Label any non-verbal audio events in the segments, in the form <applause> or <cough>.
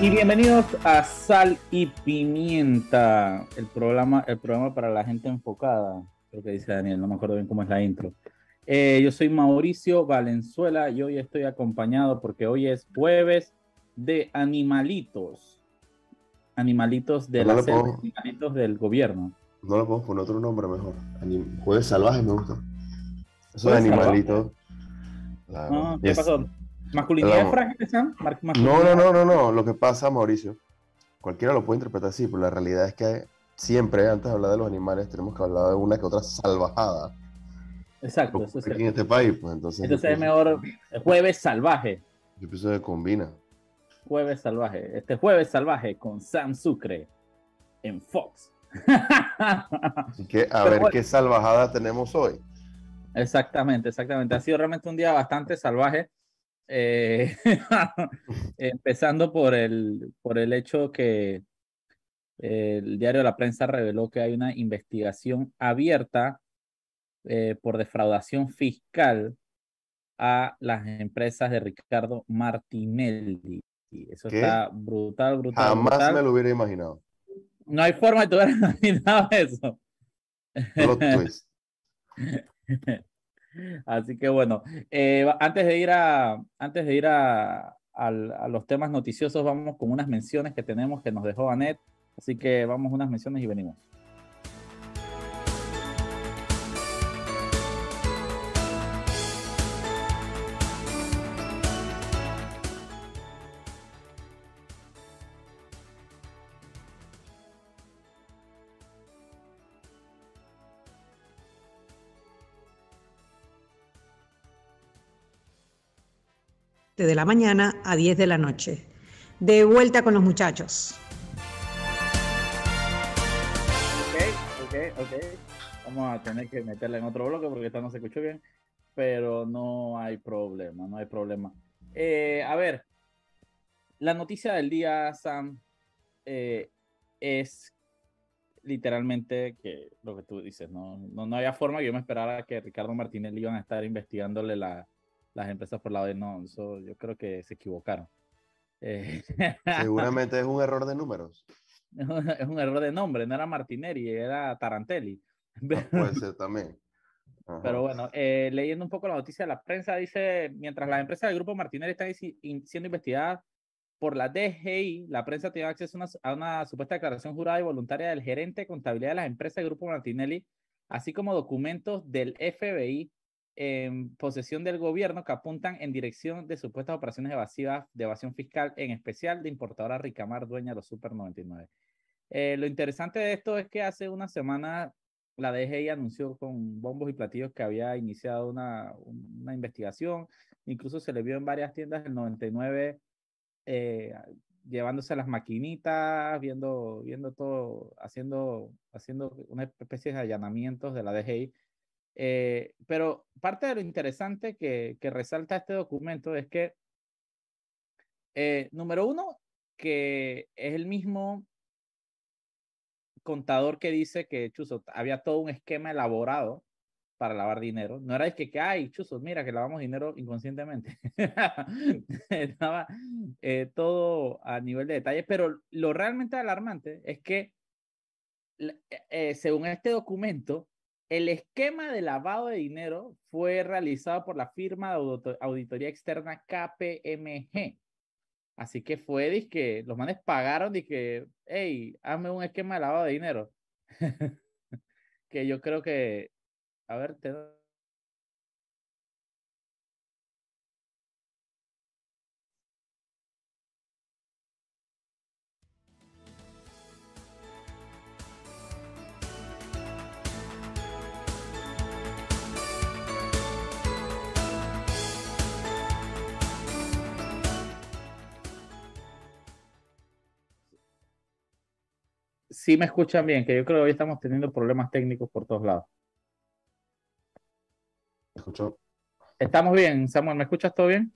Y bienvenidos a Sal y Pimienta, el programa, el programa para la gente enfocada. Creo que dice Daniel, no me acuerdo bien cómo es la intro. Eh, yo soy Mauricio Valenzuela y hoy estoy acompañado porque hoy es jueves de animalitos. Animalitos de No la selva, puedo- animalitos del gobierno. No le podemos poner otro nombre mejor. Anim- Jueves salvaje me gusta. Eso de animalitos. Claro. Ah, ¿Qué pasó? ¿Masculinidad Vamos. frágil, Sam? No, no, no, no, no. Lo que pasa, Mauricio, cualquiera lo puede interpretar así, pero la realidad es que siempre, antes de hablar de los animales, tenemos que hablar de una que otra salvajada Exacto, eso es aquí en este país. Pues entonces, Entonces es mejor jueves salvaje. Yo pienso que combina. Jueves salvaje. Este jueves salvaje con Sam Sucre en Fox. Así que a <laughs> Pero ver bueno. qué salvajada tenemos hoy. Exactamente, exactamente. Ha sido realmente un día bastante salvaje. Eh, <laughs> empezando por el, por el hecho que el diario La Prensa reveló que hay una investigación abierta eh, por defraudación fiscal a las empresas de Ricardo Martinelli. Eso ¿Qué? está brutal, brutal. Jamás brutal. me lo hubiera imaginado. No hay forma de que hubieras <laughs> imaginado eso. Plot twist. <laughs> Así que bueno, eh, antes de ir a antes de ir a, al- a los temas noticiosos, vamos con unas menciones que tenemos que nos dejó Anet. Así que vamos unas menciones y venimos. De la mañana a 10 de la noche. De vuelta con los muchachos. Ok, ok, ok. Vamos a tener que meterla en otro bloque porque esta no se escuchó bien, pero no hay problema, no hay problema. Eh, a ver, la noticia del día, Sam, eh, es literalmente que lo que tú dices, no, no, no había forma que yo me esperara que Ricardo Martinelli iban a estar investigándole la- las empresas por lado de no, eso yo creo que se equivocaron. Eh, <laughs> Seguramente es un error de números. <laughs> es un error de nombre, no era Martinelli, era Tarantelli. <laughs> Ah, Puede ser también. Ajá. Pero bueno, eh, leyendo un poco la noticia de la prensa, dice, mientras las empresas del grupo Martinelli están in- siendo investigadas por la DGI, la prensa tiene acceso a una, a una supuesta declaración jurada y voluntaria del gerente de contabilidad de las empresas del grupo Martinelli, así como documentos del FBI en posesión del gobierno que apuntan en dirección de supuestas operaciones evasivas de evasión fiscal, en especial de importadora Ricamar, dueña de los Super 99. Eh, lo interesante de esto es que hace una semana la DGI anunció con bombos y platillos que había iniciado una, una investigación, incluso se le vio en varias tiendas del 99 eh, llevándose las maquinitas, viendo, viendo todo, haciendo, haciendo una especie de allanamientos de la DGI. Eh, pero parte de lo interesante que, que resalta este documento es que, eh, número uno, que es el mismo contador que dice que, Chuzo, había todo un esquema elaborado para lavar dinero. No era es que, que ay, Chuzo, mira que lavamos dinero inconscientemente. <laughs> Estaba eh, todo a nivel de detalle, pero lo realmente alarmante es que, eh, eh, según este documento, el esquema de lavado de dinero fue realizado por la firma de auditor- auditoría externa KPMG. Así que fue, dizque, los manes pagaron, dije, hey, hazme un esquema de lavado de dinero. <laughs> que yo creo que, a ver, te Sí me escuchan bien, que yo creo que hoy estamos teniendo problemas técnicos por todos lados. ¿Me escuchó? ¿Estamos bien, Samuel? ¿Me escuchas todo bien?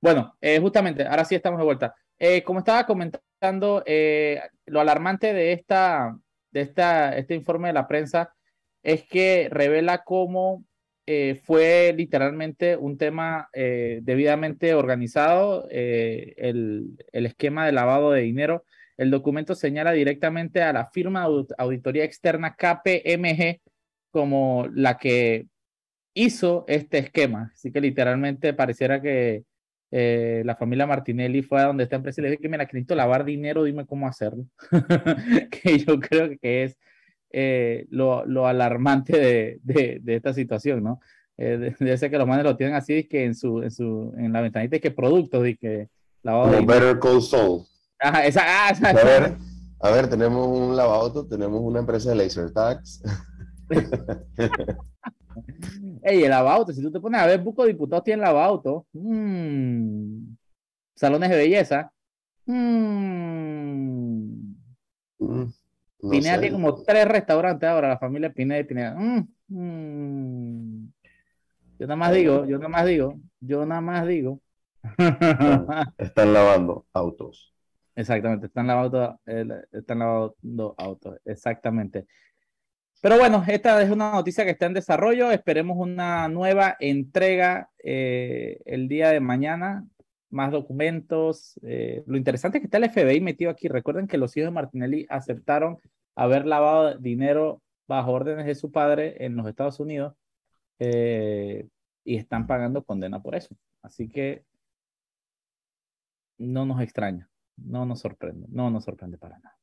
Bueno, eh, justamente, ahora sí estamos de vuelta. Eh, como estaba comentando, eh, lo alarmante de esta, de esta, este informe de la prensa es que revela cómo eh, fue literalmente un tema eh, debidamente organizado, eh, el, el, esquema de lavado de dinero. El documento señala directamente a la firma de auditoría externa KPMG como la que hizo este esquema. Así que literalmente pareciera que la familia Martinelli fue a donde esta empresa y le dijo que mira, que necesito lavar dinero, dime cómo hacerlo. <laughs> que yo creo que es eh, lo, lo, alarmante de, de, de, esta situación, ¿no? Eh, de, ser que los manes lo tienen así, que en, su, en, su, en la ventanita, que productos, y que lavado Como Better Call Saul. Ajá, esa, ah, esa, a, ver, a ver, tenemos un lavauto, tenemos una empresa de laser tags. <laughs> Ey, el lavauto, si tú te pones a ver, Buco Diputados tienen lavauto. Mmm. Salones de belleza. Mmm. Mm. Pineda tiene como tres restaurantes ahora, la familia Pineda y Pineda. Mm, mm. Yo nada más digo, yo nada más digo, yo nada más digo. Están, lavando autos. Exactamente, están lavando, están lavando autos, exactamente. Pero bueno, esta es una noticia que está en desarrollo. Esperemos una nueva entrega eh, el día de mañana. Más documentos. Eh, lo interesante es que está el FBI metido aquí. Recuerden que los hijos de Martinelli aceptaron haber lavado dinero bajo órdenes de su padre en los Estados Unidos eh, y están pagando condena por eso. Así que no nos extraña, no nos sorprende, no nos sorprende para nada.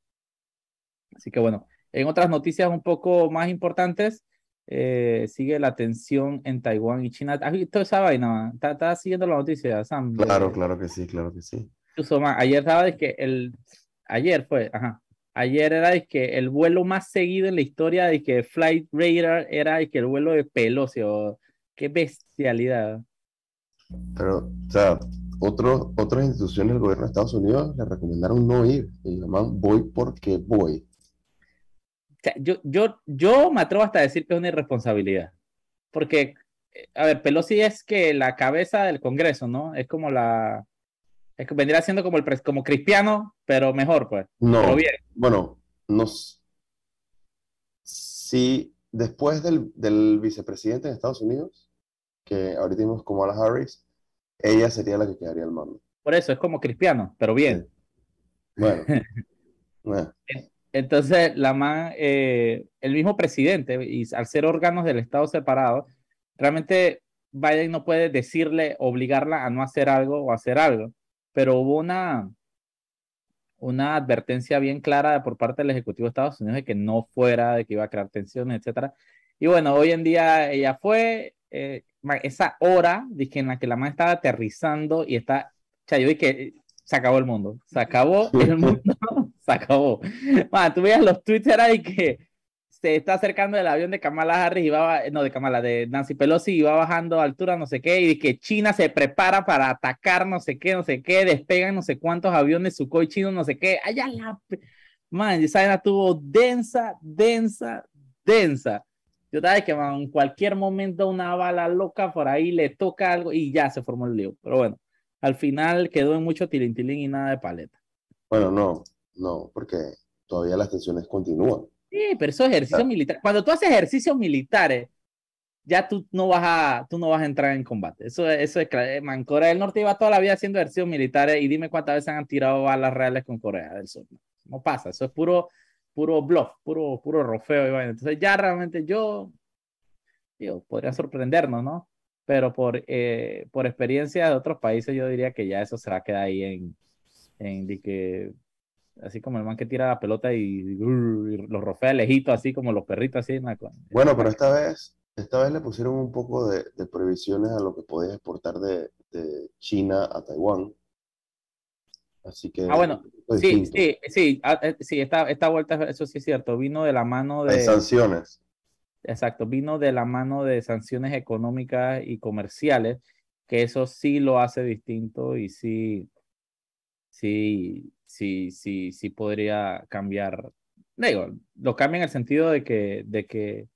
Así que bueno, en otras noticias un poco más importantes, eh, sigue la tensión en Taiwán y China. ¿Has visto esa vaina? ¿Estás siguiendo la noticia, Sam? Claro, claro que sí, claro que sí. Incluso ayer estaba que el, ayer fue, ajá, Ayer era que el vuelo más seguido en la historia de que Flight Radar era que el vuelo de Pelosi. qué bestialidad. Pero, o sea, otros, otras instituciones del gobierno de Estados Unidos le recomendaron no ir. Y llaman voy porque voy. Yo, yo, yo me atrevo hasta a decir que es una irresponsabilidad. Porque, a ver, Pelosi es que la cabeza del Congreso, ¿no? Es como la, es que vendría siendo como el como Cristiano, pero mejor, pues. No. bien. Bueno, nos. Si después del, del, vicepresidente de Estados Unidos, que ahorita vimos como a la Harris, ella sería la que quedaría al mando. Por eso es como Cristiano, pero bien. Bueno. <laughs> Entonces, la man, eh, el mismo presidente, y al ser órganos del Estado separados, realmente Biden no puede decirle, obligarla a no hacer algo o hacer algo. Pero hubo una, una advertencia bien clara por parte del Ejecutivo de Estados Unidos de que no fuera, de que iba a crear tensiones, etcétera. Y bueno, hoy en día ella fue, eh, esa hora dije, en la que la mamá estaba aterrizando y está, o sea, yo dije, se acabó el mundo, se acabó el mundo, se acabó. Man, tú veías los tweets, era de que se está acercando el avión de Kamala Harris y va, no, de Kamala, de Nancy Pelosi y va bajando a altura, no sé qué, y que China se prepara para atacar, no sé qué, no sé qué, despegan no sé cuántos aviones Sukhoi chinos, no sé qué, allá la... Man, esa vaina tuvo densa, densa, densa. Yo sabes que man, en cualquier momento una bala loca por ahí le toca algo y ya se formó el lío. Pero bueno, al final quedó en mucho tilintilín y nada de paleta. Bueno, no, no, porque todavía las tensiones continúan. Sí, pero eso es ejercicio militar. Cuando tú haces ejercicios militares, ya tú no vas a, tú no vas a entrar en combate. Eso, eso es claro. Man, Corea del Norte iba toda la vida haciendo ejercicios militares y dime cuántas veces han tirado balas reales con Corea del Sur. No, pasa, eso es puro, puro bluff, puro, puro rofeo. Entonces ya realmente yo, digo, podría sorprendernos, ¿no? Pero por, eh, por experiencia de otros países yo diría que ya eso se va a quedar ahí en, en de que así como el man que tira la pelota y, los rofea lejito, así como los perritos, así. bueno, pero esta vez, esta vez le pusieron un poco de, de prohibiciones a lo que podía exportar de, de, China a Taiwán. Así que. Ah, bueno, sí, sí, sí, ah, eh, sí, esta, esta vuelta, eso sí es cierto, vino de la mano de. sanciones. Exacto, vino de la mano de sanciones económicas y comerciales, que eso sí lo hace distinto y sí, sí, sí, sí, sí podría cambiar. Digo, lo cambia en el sentido de que, de que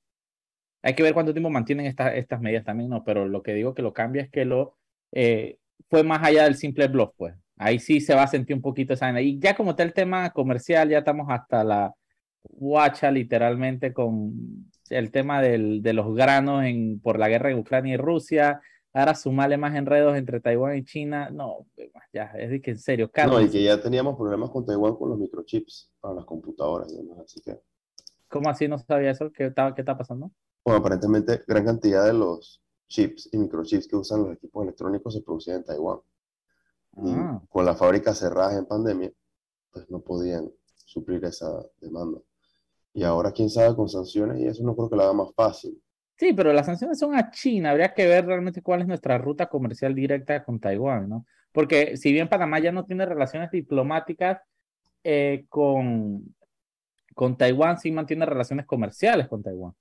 hay que ver cuánto tiempo mantienen estas medidas también, ¿no? Pero lo que digo que lo cambia es que lo eh, fue más allá del simple blog, pues. Ahí sí se va a sentir un poquito esa Y ya como está el tema comercial, ya estamos hasta la guacha literalmente con, el tema del, de los granos por la guerra en Ucrania y Rusia, ahora sumarle más enredos entre Taiwán y China, no, ya, es de que en serio, No, y que ya teníamos problemas con Taiwán con los microchips para las computadoras y demás, así que... ¿Cómo así no sabía eso? ¿Qué está, qué está pasando? Bueno, aparentemente gran cantidad de los chips y microchips que usan los equipos electrónicos se producían en Taiwán. Y Ah. con las fábricas cerradas en pandemia, pues no podían suplir esa demanda. Y ahora, quién sabe, con sanciones y eso no creo que lo haga más fácil. Sí, pero las sanciones son a China. Habría que ver realmente cuál es nuestra ruta comercial directa con Taiwán, ¿no? Porque si bien Panamá ya no tiene relaciones diplomáticas eh, con, con Taiwán, sí mantiene relaciones comerciales con Taiwán.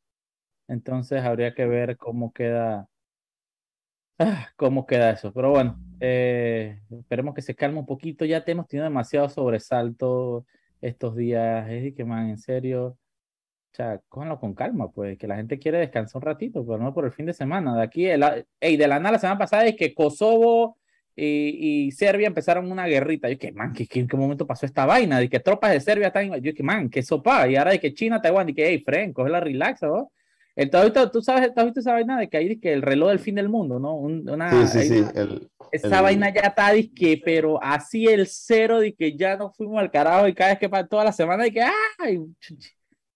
Entonces habría que ver cómo queda, ah, cómo queda eso. Pero bueno, eh, esperemos que se calme un poquito. Ya te hemos tenido demasiado sobresalto estos días. Es que, man, en serio. O sea, cójanlo con calma, pues, que la gente quiere descansar un ratito, pero no por el fin de semana. De aquí, el, ey, de la nada la semana pasada es que Kosovo y, y Serbia empezaron una guerrita. Yo que, man, ¿qué, qué, ¿en qué momento pasó esta vaina? De que tropas de Serbia están, yo que, man, qué sopa. Y ahora de que China, Taiwán, y que, hey, Fren, coge la relax, ¿no? Entonces, tú sabes, ¿tú has visto esa vaina de que hay que el reloj del fin del mundo, ¿no? Un, una, Sí, sí, sí. una- El, esa el- vaina ya está, que pero así el cero, de que ya no fuimos al carajo y cada vez que pasa toda la semana, de que, ¡ay!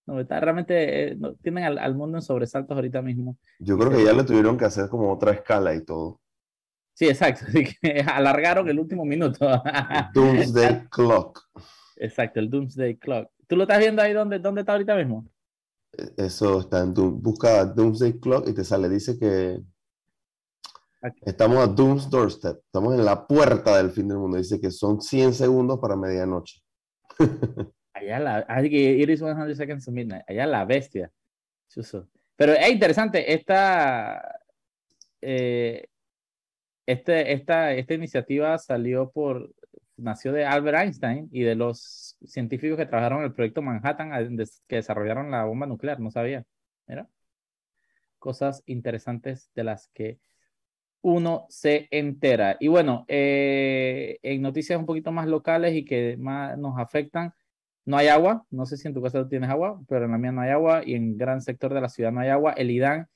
No, está realmente, eh, no, tienen al, al mundo en sobresaltos ahorita mismo. yo creo que ya le tuvieron que hacer como otra escala y todo. Sí, exacto, <laughs> así que alargaron el último minuto. Doomsday <laughs> Clock. Exacto, el Doomsday Clock. ¿Tú lo estás viendo ahí donde, dónde está ahorita mismo? Eso está en Doom. Busca Doomsday Clock y te sale. Dice que Aquí. estamos a Doom's Doorstep. Estamos en la puerta del fin del mundo. Dice que son 100 segundos para medianoche. <laughs> Allá la, que it is 100 seconds to midnight. Allá la bestia. Chuzo. Pero es interesante, esta, eh, este, esta, esta iniciativa salió por, nació de Albert Einstein y de los científicos que trabajaron en el proyecto Manhattan que desarrollaron la bomba nuclear, no sabía. Cosas interesantes de las que uno se entera. Y bueno, eh, en noticias un poquito más locales y que más nos afectan, no hay agua. No sé si en tu casa tienes agua, pero en la mía no hay agua y en gran sector de la ciudad no hay agua. El IDAN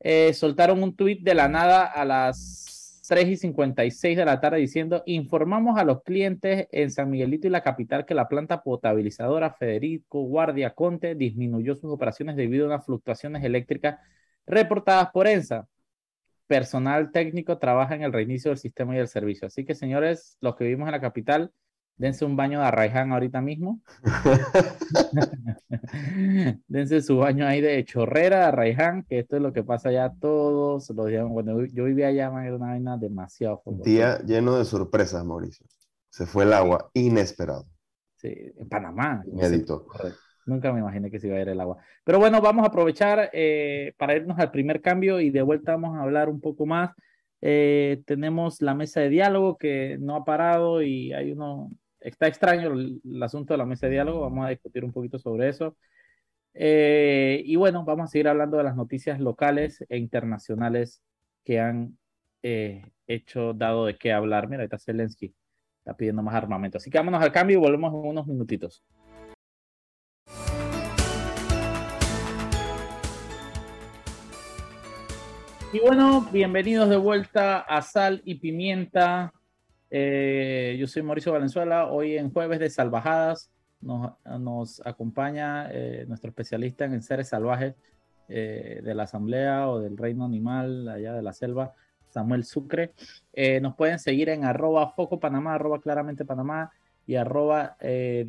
eh, soltaron un tuit de la nada a las 3 y 56 de la tarde diciendo, informamos a los clientes en San Miguelito y la capital que la planta potabilizadora Federico Guardia Conte disminuyó sus operaciones debido a unas fluctuaciones eléctricas reportadas por ENSA personal técnico trabaja en el reinicio del sistema y del servicio. Así que, señores, los que vivimos en la capital, dense un baño de Arraiján ahorita mismo. <laughs> <laughs> dense su baño ahí de chorrera de Arraiján, que esto es lo que pasa ya todos los días. Cuando yo vivía allá, man, era una vaina demasiado fogosa. Día lleno de sorpresas, Mauricio. Se fue el agua, inesperado, Sí, en Panamá. inédito. Nunca me imaginé que se iba a ir el agua. Pero bueno, vamos a aprovechar eh, para irnos al primer cambio y de vuelta vamos a hablar un poco más. Eh, tenemos la mesa de diálogo que no ha parado y hay uno, está extraño el, asunto de la mesa de diálogo, vamos a discutir un poquito sobre eso. Eh, y bueno, vamos a seguir hablando de las noticias locales e internacionales que han eh, hecho, dado de qué hablar. Mira, ahí está Zelensky, está pidiendo más armamento. Así que vámonos al cambio y volvemos en unos minutitos. Y bueno, bienvenidos de vuelta a Sal y Pimienta. Eh, yo soy Mauricio Valenzuela. Hoy en jueves de Salvajadas nos, acompaña eh, nuestro especialista en seres salvajes eh, de la Asamblea o del Reino Animal, allá de la selva, Samuel Sucre. Eh, nos pueden seguir en arroba foco arroba claramente Panamá y arroba eh,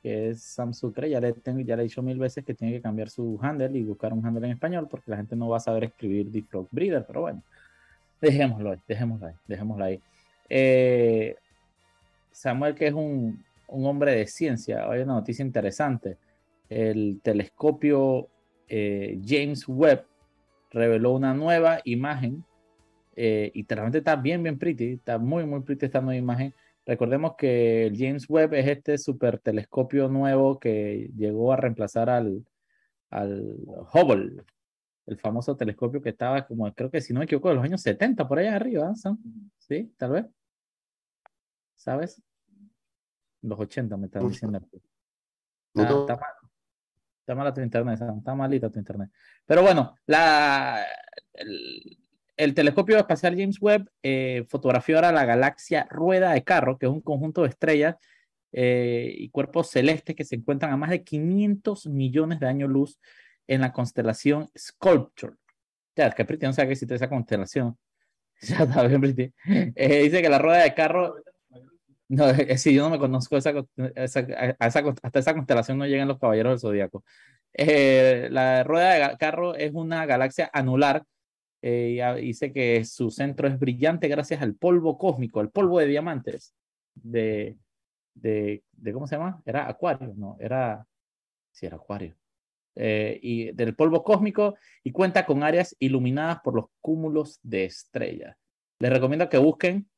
que es Sam Sucre. Ya le, tengo, ya le he dicho mil veces que tiene que cambiar su handle y buscar un handle en español porque la gente no va a saber escribir The Frog Breeder, pero bueno, dejémoslo ahí, dejémoslo ahí, dejémoslo ahí. Eh, Samuel, que es un, un, hombre de ciencia, hay una noticia interesante. El telescopio eh, James Webb reveló una nueva imagen eh, y realmente está bien, bien pretty, está muy, muy pretty esta nueva imagen. Recordemos que el James Webb es este super telescopio nuevo que llegó a reemplazar al, al Hubble, el famoso telescopio que estaba como, creo que si no me equivoco, de los años 70 por allá arriba, Sam? ¿sí? Tal vez. ¿Sabes? Los 80 me están diciendo. Ah, está mal. Está mala tu internet, está malita tu internet. Pero bueno, la, el, telescopio espacial James Webb eh, fotografió ahora la galaxia Rueda de Carro, que es un conjunto de estrellas eh, y cuerpos celestes que se encuentran a más de 500 millones de años luz en la constelación Sculpture. Ya, que Pretty no sabe que existe esa constelación. <laughs> Ya está bien, Pretty. Eh, dice que la rueda de carro. No, eh, si yo no me conozco esa, esa, hasta esa constelación no llegan los caballeros del zodiaco. Eh, la rueda de carro es una galaxia anular. dice que su centro es brillante gracias al polvo cósmico, el polvo de diamantes de, de, de ¿cómo se llama? Era Acuario, no, era, sí, era Acuario. Eh, y del polvo cósmico y cuenta con áreas iluminadas por los cúmulos de estrellas. Les recomiendo que busquen,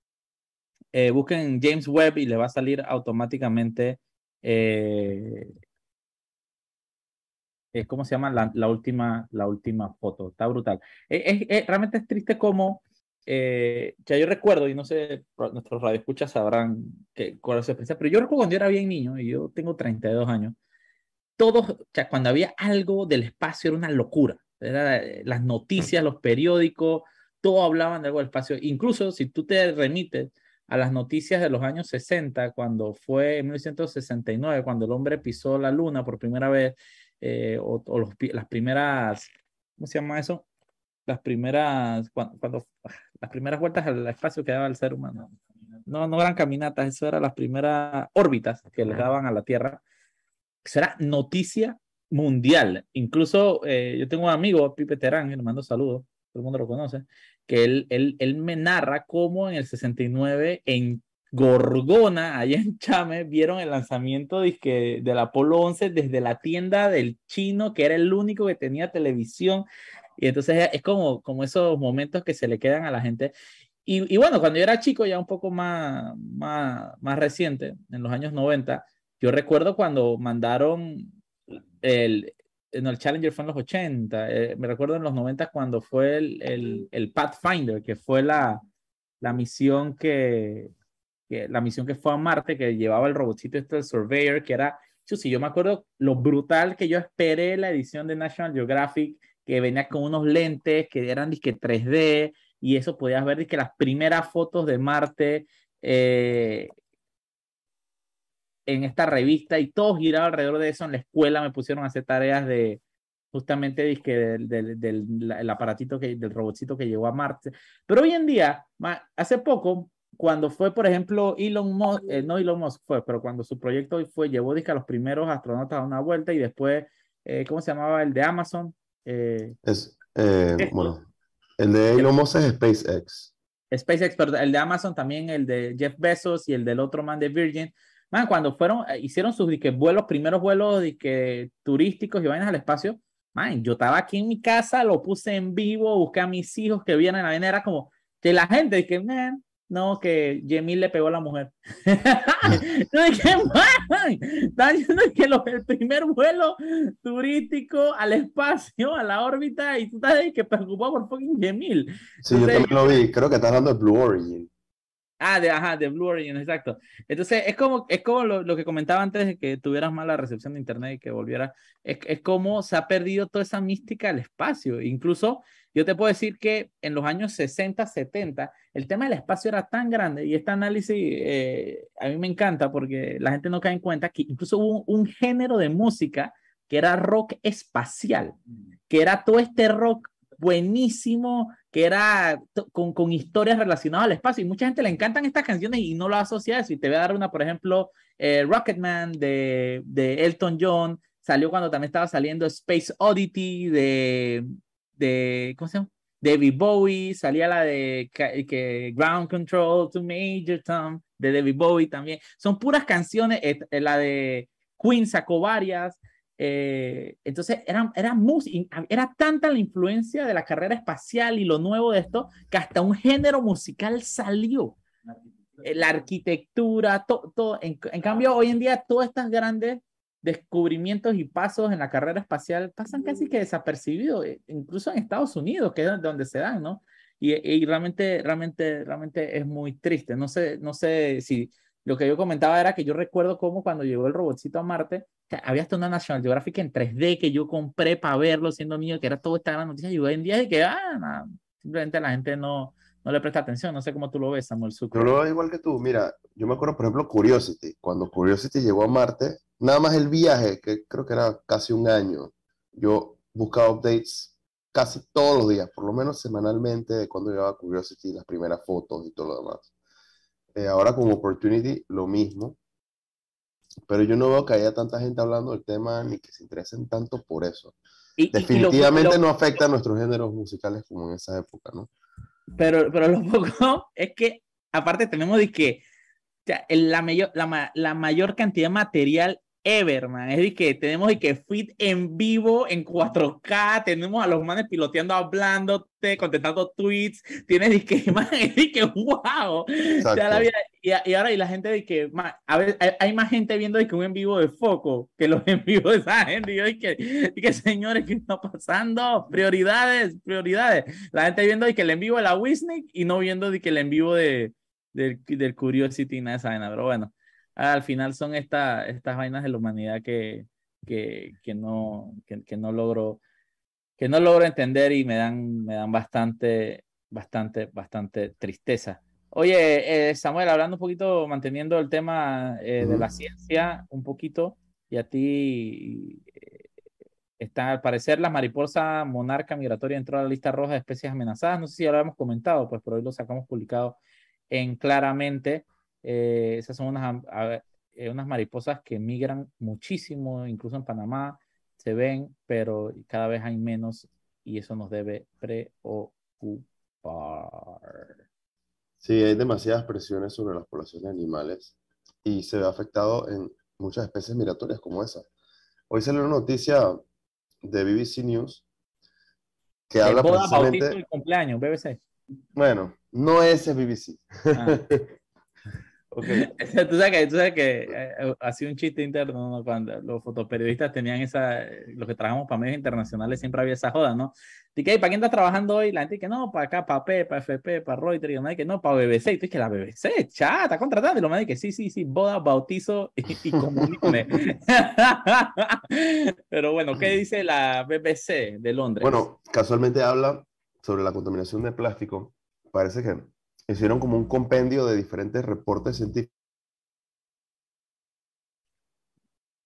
eh, busquen James Webb y le va a salir automáticamente, eh, ¿cómo se llama? La, última, la última foto. Está brutal. Es, realmente es triste como, ya yo recuerdo, y no sé, nuestros radioescuchas sabrán que, cuál es su experiencia, pero yo recuerdo cuando yo era bien niño, y yo tengo 32 años, todos, o sea, cuando había algo del espacio era una locura. Eh, las noticias, los periódicos, todo hablaban de algo del espacio. Incluso si tú te remites a las noticias de los años 60, cuando fue en 1969, cuando el hombre pisó la luna por primera vez, eh, o, las primeras, ¿cómo se llama eso? Las primeras, cuando, las primeras vueltas al espacio que daba el ser humano. No, no eran caminatas, eso eran las primeras órbitas que le daban a la Tierra será noticia mundial. Incluso eh, yo tengo un amigo, Pipe Terán, le mando saludos, todo el mundo lo conoce, que él, él, él me narra cómo en el 69 en Gorgona, allá en Chame, vieron el lanzamiento de del Apolo 11 desde la tienda del chino, que era el único que tenía televisión. Y entonces es como, como esos momentos que se le quedan a la gente. Y, y bueno, cuando yo era chico, ya un poco más, más, más reciente, en los años 90, yo recuerdo cuando mandaron el, no, el Challenger fue en los 80, eh, me recuerdo en los 90 cuando fue el, el, el Pathfinder, que fue la, la misión que, que, la misión que fue a Marte, que llevaba el robotcito este, el Surveyor, que era, sí, yo me acuerdo lo brutal que yo esperé la edición de National Geographic, que venía con unos lentes que eran disque 3D, y eso podías ver que las primeras fotos de Marte eh, en esta revista y todo giraba alrededor de eso. En la escuela me pusieron a hacer tareas de justamente del, del, del, aparatito, que, del robotcito que llegó a Marte. Pero hoy en día, hace poco, cuando fue, por ejemplo, Elon Musk, eh, no Elon Musk fue, pero cuando su proyecto fue, llevó a los primeros astronautas a una vuelta y después, eh, ¿cómo se llamaba? El de Amazon. Eh, es, bueno, el de Elon Musk es SpaceX. SpaceX, pero el de Amazon también, el de Jeff Bezos y el del otro man de Virgin, Man, cuando fueron, eh, hicieron sus vuelos, primeros vuelos que, turísticos y vainas al espacio, man, yo estaba aquí en mi casa, lo puse en vivo, busqué a mis hijos que vienen a la era como que la gente, que, man, no, que Jemil le pegó a la mujer. <laughs> no dije, man, están diciendo que el primer vuelo turístico al espacio, a la órbita, y tú estás que preocupado por fucking Jemil. Sí, yo también lo vi, creo que estás hablando de Blue Origin. Ah, de, ajá, de Blue Origin, exacto. Entonces, es como, es como lo, lo, que comentaba antes de que tuvieras mala recepción de Internet y que volviera. Es, es como se ha perdido toda esa mística del espacio. Incluso, yo te puedo decir que en los años 60, 70, el tema del espacio era tan grande y este análisis eh, a mí me encanta porque la gente no cae en cuenta que incluso hubo un, un género de música que era rock espacial, que era todo este rock buenísimo, que era con, con, historias relacionadas al espacio. Y mucha gente le encantan estas canciones y no lo asocia a eso. Y te voy a dar una, por ejemplo, eh, Rocketman de, de Elton John. Salió cuando también estaba saliendo Space Oddity de, de ¿cómo se llama? David Bowie, salía la de que, Ground Control to Major Tom de David Bowie también. Son puras canciones, eh, la de Queen sacó varias, eh, entonces, era, era, era tanta la influencia de la carrera espacial y lo nuevo de esto que hasta un género musical salió. La arquitectura, todo. En, cambio, hoy en día, todos estos grandes descubrimientos y pasos en la carrera espacial pasan casi que desapercibidos, eh, incluso en Estados Unidos, que es donde se dan, ¿no? Y, y realmente, realmente, realmente es muy triste. No sé, no sé si lo que yo comentaba era que yo recuerdo cómo cuando llegó el robotcito a Marte, había hasta una National Geographic en 3D que yo compré para verlo siendo niño, que era todo esta gran noticia, y hoy en día es que, ah, simplemente la gente no, no le presta atención. No sé cómo tú lo ves, Samuel Sucre. Yo lo veo igual que tú. Mira, yo me acuerdo, por ejemplo, Curiosity. Cuando Curiosity llegó a Marte, nada más el viaje, que creo que era casi un año, yo buscaba updates casi todos los días, por lo menos semanalmente, de cuando llegaba Curiosity, las primeras fotos y todo lo demás. Eh, ahora con Opportunity, lo mismo. Pero yo no veo que haya tanta gente hablando del tema ni que se interesen tanto por eso. Definitivamente no afecta a nuestros géneros musicales como en esa época, ¿no? Pero, pero lo poco <laughs> es que, aparte, tenemos de que la, mayor, la, la mayor cantidad de material ever, man. Es de que tenemos de que fit en vivo en 4K, tenemos a los manes piloteando, hablándote, contestando tweets, tienes de que, <laughs> man, es de que, wow. y, y, ahora, y la gente de que, man, a ver, hay, más gente viendo de que un en vivo de foco que los <laughs> en vivo de esa gente. Y yo de que, que, señores, ¿qué está pasando? Prioridades, prioridades. La gente viendo de que el en vivo de la Wisnik y no viendo de que el en vivo de, del, del Curiosity, nada de esa pero bueno al final son esta, estas vainas de la humanidad que, que, que no, que, que, no logro, que no logro entender y me dan, me dan bastante, bastante, bastante tristeza. Oye, eh, Samuel, hablando un poquito, manteniendo el tema eh, de la ciencia un poquito, y a ti eh, está, al parecer, la mariposa monarca migratoria entró a la lista roja de especies amenazadas. No sé si ya lo habíamos comentado, pues por hoy lo sacamos publicado en claramente. Eh, esas son unas, eh, unas mariposas que migran muchísimo, incluso en Panamá se ven, pero cada vez hay menos y eso nos debe preocupar. Sí, hay demasiadas presiones sobre las poblaciones de animales y se ve afectado en muchas especies migratorias como esa. Hoy salió una noticia de BBC News que habla precisamente... cumpleaños, BBC. Bueno, no es BBC. Ah. <laughs> Okay. <laughs> tú sabes que, tú sabes que eh, hacía un chiste interno cuando los fotoperiodistas tenían esa, los que trabajamos para medios internacionales siempre había esa joda, ¿no? Y que, ¿para quién estás trabajando hoy? La gente que no, para acá, para P, para FP, para Reuters, y la que no, para BBC. Y tú que la BBC, chata, está contratando. Y lo más que sí, sí, sí, boda, bautizo y, y <laughs> Pero bueno, ¿qué dice la BBC de Londres? Bueno, casualmente habla sobre la contaminación de plástico. Parece que hicieron como un compendio de diferentes reportes científicos.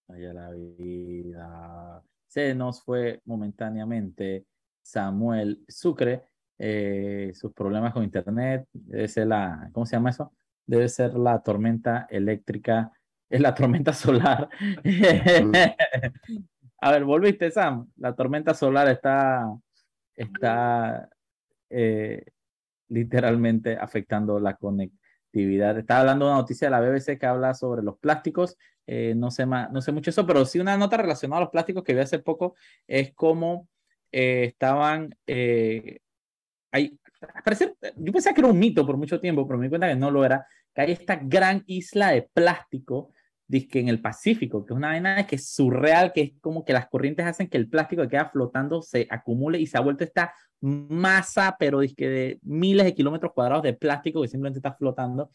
Vaya la vida. Se nos fue momentáneamente Samuel Sucre. Eh, sus problemas con internet, debe la, ¿cómo se llama eso? Debe ser la tormenta eléctrica, es la tormenta <laughs> solar. A ver, volviste, Sam. La tormenta solar está, está eh, literalmente afectando la conectividad. Estaba hablando de una noticia de la BBC que habla sobre los plásticos. Eh, no, sé no sé mucho eso, pero sí una nota relacionada a los plásticos que vi hace poco es cómo eh, estaban... Eh, hay, yo pensaba que era un mito por mucho tiempo, pero me di cuenta que no lo era, que hay esta gran isla de plástico que en el Pacífico, que es una vaina que es surreal, que es como que las corrientes hacen que el plástico que queda flotando se acumule y se ha vuelto esta masa, pero que de miles de kilómetros cuadrados de plástico que simplemente está flotando.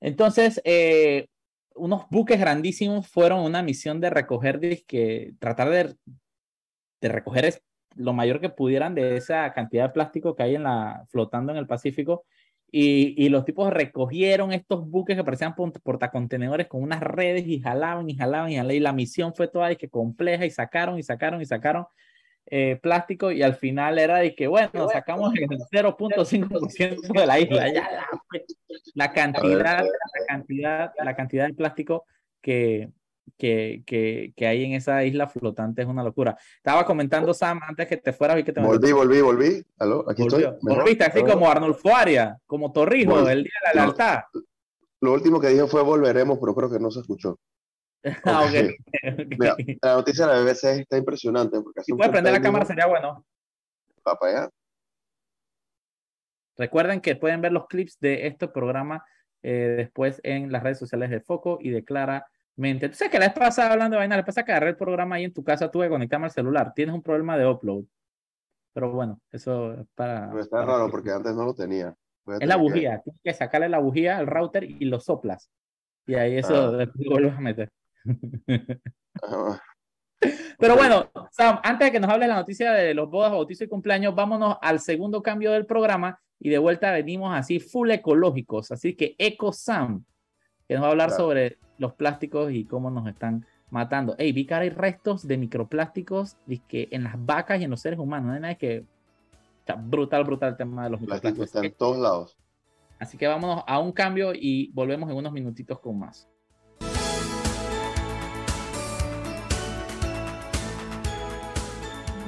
Entonces, eh, unos buques grandísimos fueron una misión de recoger, que tratar de, de recoger lo mayor que pudieran de esa cantidad de plástico que hay en la, flotando en el Pacífico y, los tipos recogieron estos buques que parecían portacontenedores con unas redes y jalaban y jalaban y jalaban. Y la misión fue toda de que compleja y sacaron y sacaron y sacaron eh, plástico y al final era de que, bueno, sacamos el 0.5% de la isla. Ya la, cantidad, la cantidad, la cantidad de plástico que, que, que, que, hay en esa isla flotante es una locura. Estaba comentando Sam antes que te fueras y que te Volví, volví, volví. ¿Aló? Aquí estoy. Volviste así como Arnulfo Aria, como Torrijos, el día de la lealtad. Lo último que dije fue volveremos, pero creo que no se escuchó. <laughs> ah, okay. Mira, la noticia de la BBC está impresionante. Porque si puedes prender la cámara sería bueno. Va para allá. Recuerden que pueden ver los clips de este programa eh, después en las redes sociales de Foco y de Clara mente. Tú sabes que la vez pasada hablando de vaina, la vez pasada que agarré el programa ahí en tu casa, tuve que conectarme al celular. Tienes un problema de upload. Pero bueno, eso es para. Pero está raro porque antes no lo tenía. Es la bujía. Tienes que sacarle la bujía al router y lo soplas. Y ahí eso Ah. después vuelves a meter. Ah, <laughs> Pero bueno, Sam, antes de que nos hables la noticia de los bodas, bautizos y cumpleaños, vámonos al segundo cambio del programa y de vuelta venimos así full ecológicos. Así que Eco Sam, que nos va a hablar Claro. sobre los plásticos y cómo nos están matando. Ey, vi que ahora hay restos de microplásticos dizque, en las vacas y en los seres humanos. No hay nada que. o sea, brutal, brutal el tema de los plástico microplásticos. está en que, todos lados. así que vámonos a un cambio y volvemos en unos minutitos con más.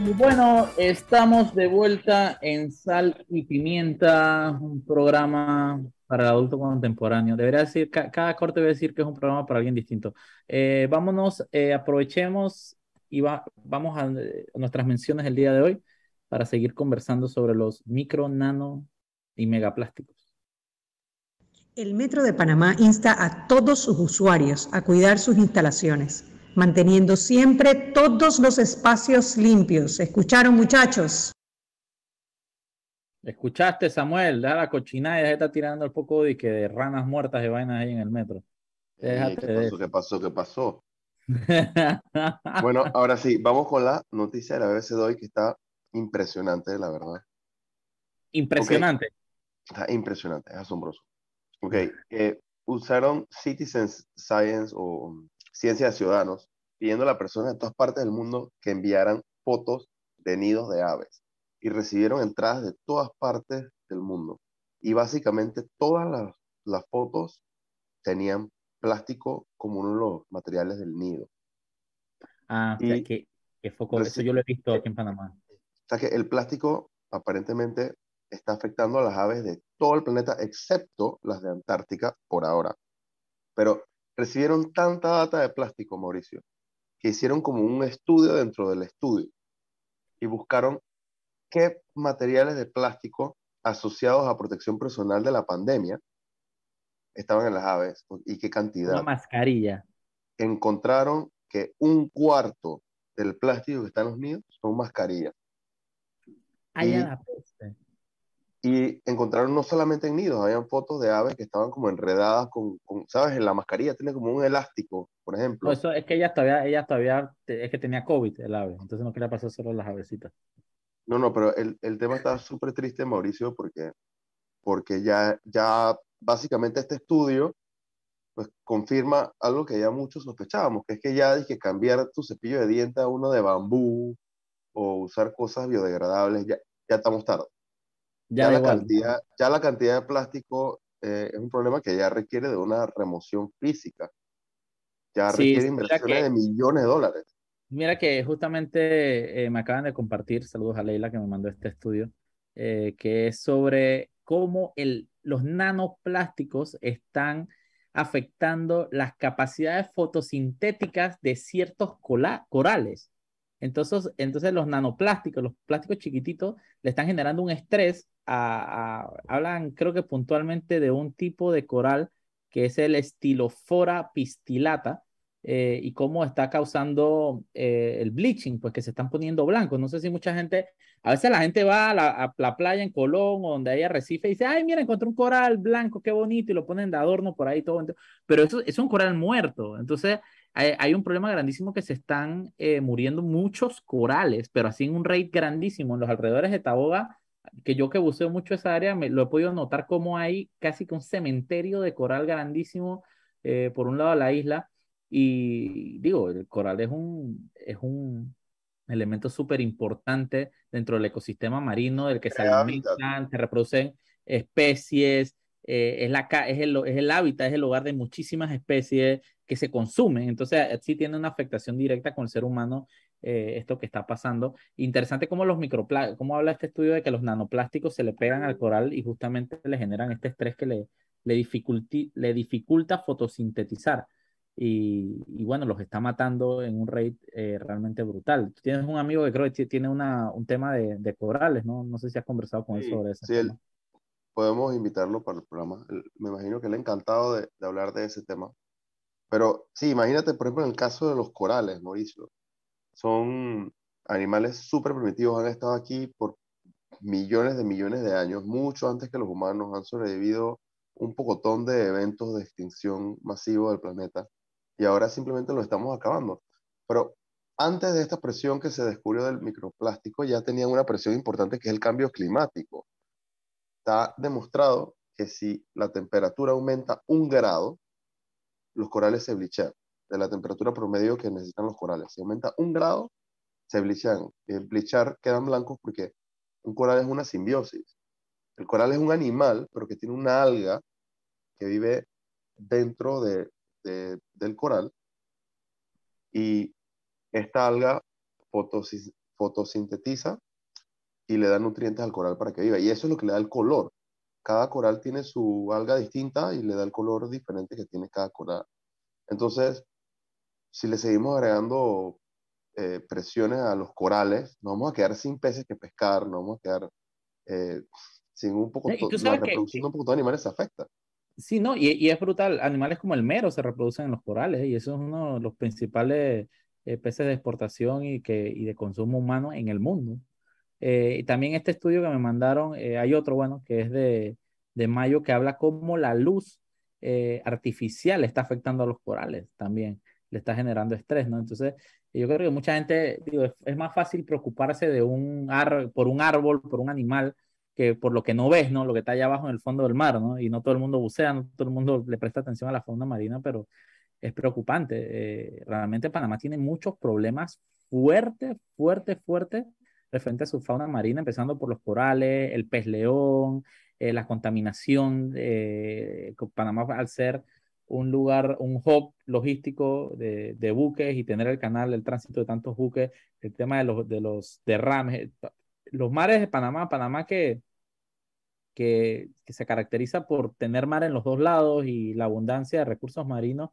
Y bueno, estamos de vuelta en Sal y Pimienta, un programa para el adulto contemporáneo. Debería decir, ca- cada corte debe decir que es un programa para alguien distinto. Eh, vámonos, eh, aprovechemos y va- vamos a, eh, a nuestras menciones el día de hoy para seguir conversando sobre los micro, nano y megaplásticos. El Metro de Panamá insta a todos sus usuarios a cuidar sus instalaciones, manteniendo siempre todos los espacios limpios. ¿Escucharon, muchachos? ¿Escuchaste, Samuel? Deja la cochinada y deja de estar tirando el poco de, que de ranas muertas y vainas ahí en el metro. Déjate ¿Qué de pasó? ¿Qué pasó? ¿Qué pasó? Bueno, <laughs> ahora sí, vamos con la noticia de la BBC de hoy que está impresionante, la verdad. Impresionante. Está impresionante, es asombroso. Ok, eh, usaron Citizen Science o um, Ciencia de Ciudadanos pidiendo a las personas de todas partes del mundo que enviaran fotos de nidos de aves y recibieron entradas de todas partes del mundo. Y básicamente todas las, las fotos tenían plástico como uno de los materiales del nido. Ah, o sea, Y- que, que foco. Eso yo lo he visto aquí en Panamá. O sea que el plástico aparentemente está afectando a las aves de todo el planeta, excepto las de Antártica por ahora. Pero recibieron tanta data de plástico, Mauricio, que hicieron como un estudio dentro del estudio y buscaron qué materiales de plástico asociados a protección personal de la pandemia estaban en las aves y qué Una cantidad. mascarilla. Encontraron que un cuarto del plástico que está en los nidos son mascarillas. Ay, Y- la peste. Y encontraron no solamente en nidos, habían fotos de aves que estaban como enredadas con, con, ¿sabes? En la mascarilla tiene como un elástico, por ejemplo. No, eso es que ella todavía, ella todavía, es que tenía COVID el ave, entonces no quería pasar solo las avecitas. No, no, pero el, el tema está súper triste, Mauricio, porque, porque ya, ya básicamente este estudio pues confirma algo que ya muchos sospechábamos, que es que ya que cambiar tu cepillo de dientes a uno de bambú o usar cosas biodegradables, ya, ya estamos tarde. Ya la igual. cantidad, ya la cantidad de plástico eh, es un problema que ya requiere de una remoción física. Ya Sí, requiere inversiones que- de millones de dólares. Mira que justamente eh, me acaban de compartir, saludos a Leila que me mandó este estudio, eh, que es sobre cómo el, los nanoplásticos están afectando las capacidades fotosintéticas de ciertos corales. Entonces, entonces los nanoplásticos, los plásticos chiquititos, le están generando un estrés. A, hablan, creo que puntualmente, de un tipo de coral que es el Stylopora pistillata, eh, y cómo está causando eh, el bleaching, pues que se están poniendo blancos. No sé si mucha gente, a veces la gente va a la, playa en Colón o donde hay arrecife y dice, ay, mira, encontré un coral blanco, qué bonito, y lo ponen de adorno por ahí todo. Pero eso es un coral muerto. Entonces, hay, hay un problema grandísimo que se están eh, muriendo muchos corales, pero así en un rate grandísimo en los alrededores de Taboga, que yo que buceo mucho esa área, me, lo he podido notar como hay casi que un cementerio de coral grandísimo por un lado de la isla. Y digo, el coral es un, es un elemento súper importante dentro del ecosistema marino, del que se alimentan, se reproducen especies, eh, es, la, es, el, es el hábitat, es el hogar de muchísimas especies que se consumen. Entonces, eh, sí tiene una afectación directa con el ser humano eh, esto que está pasando. Interesante cómo los microplásticos, cómo habla este estudio de que los nanoplásticos se le pegan al coral y justamente le generan este estrés que le, le, dificulti, le dificulta fotosintetizar. Y, y, bueno, los está matando en un rate eh, realmente brutal. Tú tienes un amigo que creo que tiene una, un tema de, de corales, ¿no? No sé si has conversado con Sí, él sobre eso. sí, él- podemos invitarlo para el programa. Él- me imagino que le ha encantado de, de hablar de ese tema. Pero sí, imagínate, por ejemplo, en el caso de los corales, Mauricio. Son animales súper primitivos, han estado aquí por millones de millones de años, mucho antes que los humanos, han sobrevivido un pocotón de eventos de extinción masivo del planeta y ahora simplemente lo estamos acabando. Pero antes de esta presión que se descubrió del microplástico, ya tenían una presión importante que es el cambio climático. Está demostrado que si la temperatura aumenta un grado, los corales se blichean de la temperatura promedio que necesitan los corales. Si aumenta un grado, se bleachan. El blichar quedan blancos porque un coral es una simbiosis. El coral es un animal, pero que tiene una alga que vive dentro de, del coral y esta alga fotosintetiza y le da nutrientes al coral para que viva. Y eso es lo que le da el color. Cada coral tiene su alga distinta y le da el color diferente que tiene cada coral. Entonces, si le seguimos agregando eh, presiones a los corales, nos vamos a quedar sin peces que pescar, nos vamos a quedar eh, sin un poco, la reproducción de un poco de animales se afecta. Sí, no, y, y, es brutal. Animales como el mero se reproducen en los corales y eso es uno de los principales eh, peces de exportación y, que, y de consumo humano en el mundo. Eh, y también este estudio que me mandaron, eh, hay otro, bueno, que es de, de mayo, que habla cómo la luz artificial está afectando a los corales también, le está generando estrés, ¿no? Entonces, yo creo que mucha gente, es, es más fácil preocuparse de un ar por un árbol, por un animal, que por lo que no ves, ¿no? Lo que está allá abajo en el fondo del mar, ¿no? Y no todo el mundo bucea, no todo el mundo le presta atención a la fauna marina, pero es preocupante. Eh, realmente Panamá tiene muchos problemas fuertes, fuertes, fuertes referente a su fauna marina, empezando por los corales, el pez león, eh, la contaminación. Eh, Panamá al ser un lugar, un hub logístico de, de, buques y tener el canal, el tránsito de tantos buques, el tema de los, de los derrames, los mares de Panamá, Panamá que que, se caracteriza por tener mar en los dos lados y la abundancia de recursos marinos,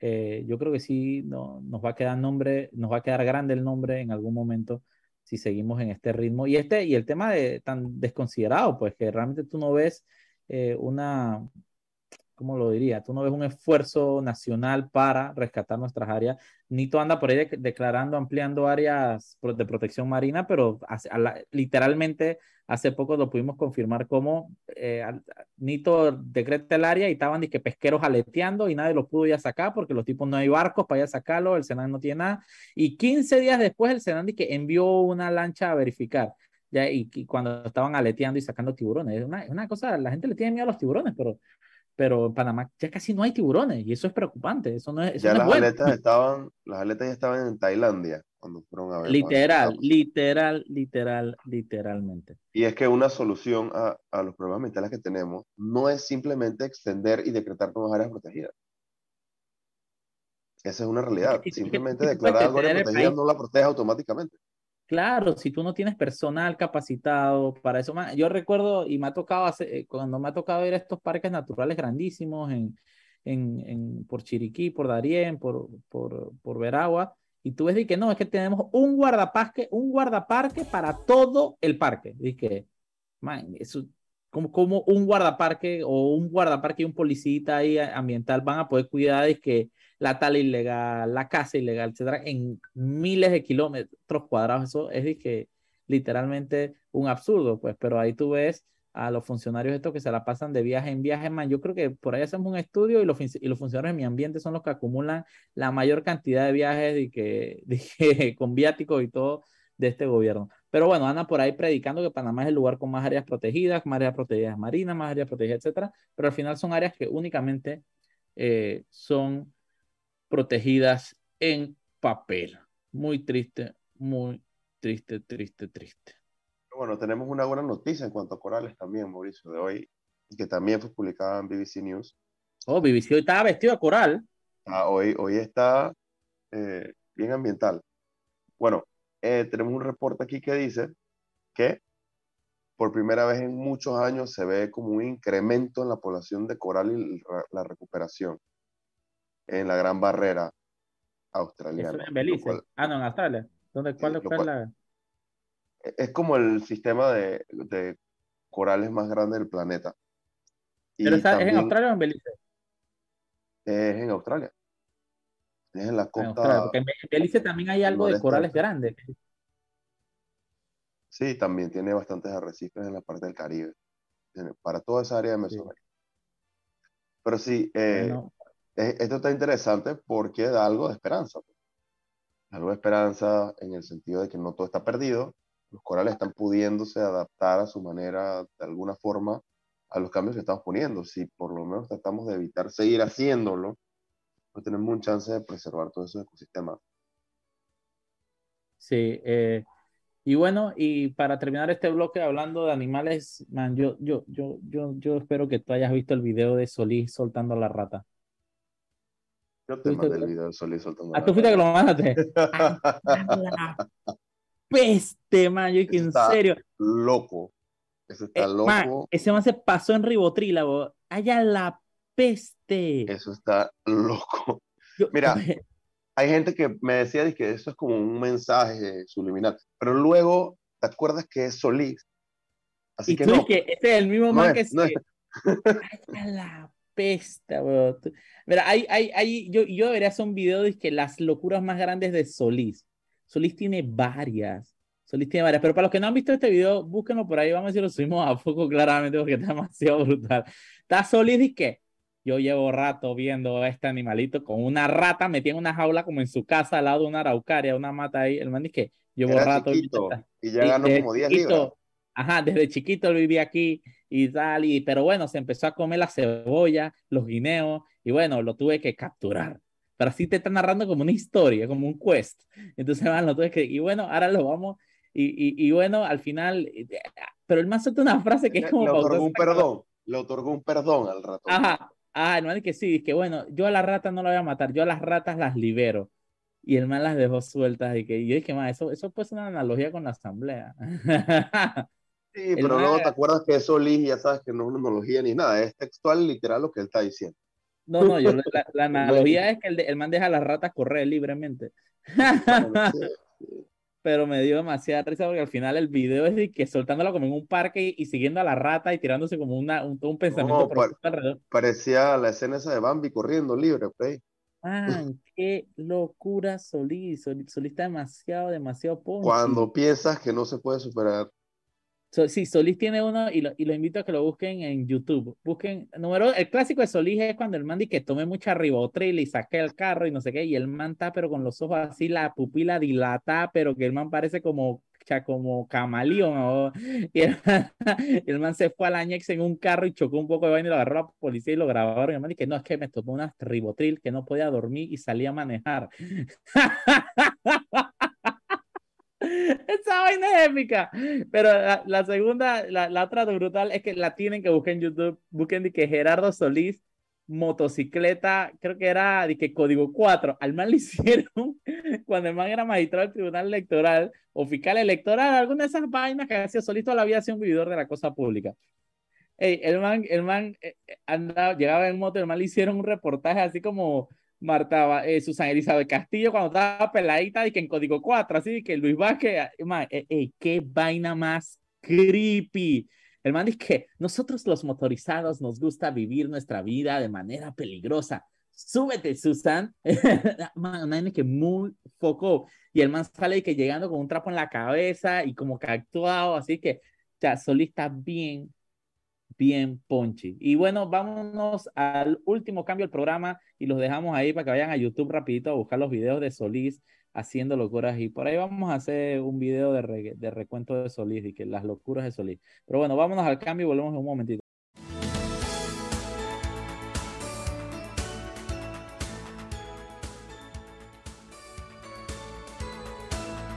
eh, yo creo que sí no, nos va a quedar nombre, nos va a quedar grande el nombre en algún momento si seguimos en este ritmo. Y este, y el tema de tan desconsiderado, pues que realmente tú no ves eh, una, ¿cómo lo diría? Tú no ves un esfuerzo nacional para rescatar nuestras áreas. Nito anda por ahí declarando, ampliando áreas de protección marina, pero literalmente hace poco lo pudimos confirmar como eh, Nito decreta el área y estaban que pesqueros aleteando y nadie los pudo ya sacar porque los tipos no hay barcos para ya sacarlo, el Senan no tiene nada. Y 15 días después el Senan que envió una lancha a verificar. Ya, y, cuando estaban aleteando y sacando tiburones, es una, una cosa, la gente le tiene miedo a los tiburones, pero pero en Panamá ya casi no hay tiburones y eso es preocupante. Eso no es, ya las aletas estaban, las aletas ya estaban en Tailandia cuando fueron a ver. Literal, literal, literal, literalmente. Y es que una solución a, a, los problemas mentales que tenemos no es simplemente extender y decretar nuevas áreas protegidas. Esa es una realidad. simplemente declarar algo área protegida no la protege automáticamente. Claro, si tú no tienes personal capacitado para eso, yo recuerdo y me ha tocado eh, cuando me ha tocado ir a estos parques naturales grandísimos en, en, en por Chiriquí, por Darién, por, por, por Veragua, y tú ves de que no, es que tenemos un guardaparque, un guardaparque para todo el parque. Man, eso, como, como un guardaparque o un guardaparque y un policita ahí ambiental van a poder cuidar de que la tala ilegal, la casa ilegal, etcétera, en miles de kilómetros cuadrados. Eso es que literalmente un absurdo, pues, pero ahí tú ves a los funcionarios estos que se la pasan de viaje en viaje, man. Yo creo que por ahí hacemos un estudio y los, y los funcionarios de mi ambiente son los que acumulan la mayor cantidad de viajes y <laughs> que, con viáticos y todo de este gobierno. Pero bueno, anda por ahí predicando que Panamá es el lugar con más áreas protegidas, más áreas protegidas marinas, más áreas protegidas, etcétera, pero al final son áreas que únicamente eh, son protegidas en papel. Muy triste, muy triste, triste, triste. Bueno, tenemos una buena noticia en cuanto a corales también, Mauricio, de hoy, que también fue publicada en BBC News. Oh, BBC hoy estaba vestido de coral. Ah, hoy, hoy está eh, bien ambiental. Bueno, eh, tenemos un reporte aquí que dice que por primera vez en muchos años se ve como un incremento en la población de coral y la recuperación en la Gran Barrera australiana. en Belice. ah, no, en Australia. ¿Dónde, cuál, cuál, la... E-, es como el sistema de, de corales más grande del planeta. ¿Pero está, es en Australia o en Belice? Es en Australia. Es en la costa. porque en Belice también hay algo de corales grandes. Sí, también tiene bastantes arrecifes en la parte del Caribe. Para toda esa área de Mesoamérica. Pero sí, eh, esto está interesante porque da algo de esperanza. Algo de esperanza en el sentido de que no todo está perdido. Los corales están pudiéndose adaptar a su manera, de alguna forma, a los cambios que estamos poniendo. Si por lo menos tratamos de evitar seguir haciéndolo, pues tenemos un chance de preservar todos esos ecosistemas. Sí, eh, y bueno, y para terminar este bloque hablando de animales, man, yo, yo, yo, yo, yo espero que tú hayas visto el video de Solís soltando a la rata. Yo te mandé el video de Solís soltando. Ah, tú fuiste que lo mandaste. peste, man, yo que en serio. Loco. Ese está eh, loco. ese man se pasó en ribotrílago. Allá la peste. Eso está loco. Mira, <laughs> hay gente que me decía que eso es como un mensaje subliminal, pero luego te acuerdas que es Solís. Así que no. que este es el mismo man que no <laughs> la pesta, bro. Mira, hay, hay, hay, yo, yo debería hacer un video de que las locuras más grandes de Solís. Solís tiene varias. Solís tiene varias, pero para los que no han visto este video, búsquenlo por ahí, vamos a decir, lo subimos a poco claramente porque está <laughs> demasiado brutal. Está Solís y que yo llevo rato viendo a este animalito con una rata metida en una jaula como en su casa al lado de una araucaria, una mata ahí. El man dice que llevo rato. Chiquito, y ya ganó como 10 libras. Ajá, desde chiquito él vivía aquí y tal, y, pero bueno, se empezó a comer la cebolla, los guineos, y bueno, lo tuve que capturar. Pero así te está narrando como una historia, como un quest. Entonces, man, lo tuve que, y bueno, ahora lo vamos, y, y, y bueno, al final, eh, pero el man suelta una frase que es como... Le otorgó un perdón, le otorgó un perdón al rato. Ajá, Ah, no es que sí, es que bueno, yo a las ratas no la voy a matar, yo a las ratas las libero. Y el man las dejó sueltas y que yo dije, más, eso, eso puede ser una analogía con la asamblea. <laughs> Sí, pero luego te acuerdas que eso, Liz, ya sabes que no es una analogía ni nada, es textual, literal lo que él está diciendo. No, no, yo, la, <laughs> analogía es que el, el, man deja a las ratas correr libremente <laughs> pero me dio demasiada risa porque al final el video es de que soltándola como en un parque y, siguiendo a la rata y tirándose como una, un, un pensamiento alrededor. Parecía la escena esa de Bambi corriendo libre, pues. <laughs> Ah, qué locura Solís. Solís, está demasiado, demasiado poco. Cuando piensas que no se puede superar sí, Solís tiene uno y lo, y lo invito a que lo busquen en YouTube. Busquen, número, el clásico de Solís es cuando el man dice que tome mucha ribotril y saque el carro y no sé qué, y el man está pero con los ojos así, la pupila dilata, pero que el man parece como como camaleón. Y <laughs> el, man se fue al Añex en un carro y chocó un poco de vaina y lo agarró la policía y lo grabaron. Y el man dice, no, es que me tomó una ribotril, que no podía dormir y salía a manejar. <laughs> Esa vaina es épica. Pero la, segunda, la, la, otra brutal es que la tienen que buscar en YouTube. Busquen de que Gerardo Solís, motocicleta, creo que era de que código 4. Al mal le <laughs> hicieron cuando el man era magistrado del Tribunal Electoral o fiscal electoral, alguna de esas vainas que hacía Solís la vida sido un vividor de la cosa pública. el man, el man eh, andaba, llegaba en moto, el man le hicieron un reportaje así como Marta, eh, Susana Elizabeth Castillo cuando estaba peladita y que en código 4, así que Luis Vázquez, man, eh, qué vaina más creepy. El man dice que nosotros los motorizados nos gusta vivir nuestra vida de manera peligrosa. Súbete, Susan. <laughs> man, que muy foco. Y el man sale y que llegando con un trapo en la cabeza y como que actuado, así que ya solista bien bien ponchi. Y bueno, vámonos al último cambio del programa y los dejamos ahí para que vayan a YouTube rapidito a buscar los videos de Solís haciendo locuras y por ahí vamos a hacer un video de, de recuento de Solís y que las locuras de Solís. Pero bueno, vámonos al cambio y volvemos en un momentito.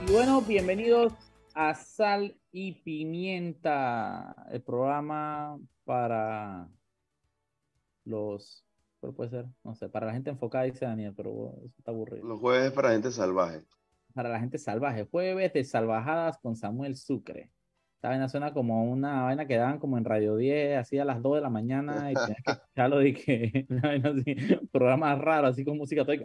Y bueno, bienvenidos a Sal y Pimienta, el programa para los, ¿cuál puede ser? No sé, para la gente enfocada, dice Daniel, pero eso está aburrido. Los jueves para la gente salvaje. Para la gente salvaje, jueves de salvajadas con Samuel Sucre. Esta vaina suena como una vaina que daban como en Radio 10, así a las 2 de la mañana, y tenías que <laughs> escucharlo de que, <laughs> así, programas raros, así con música todo.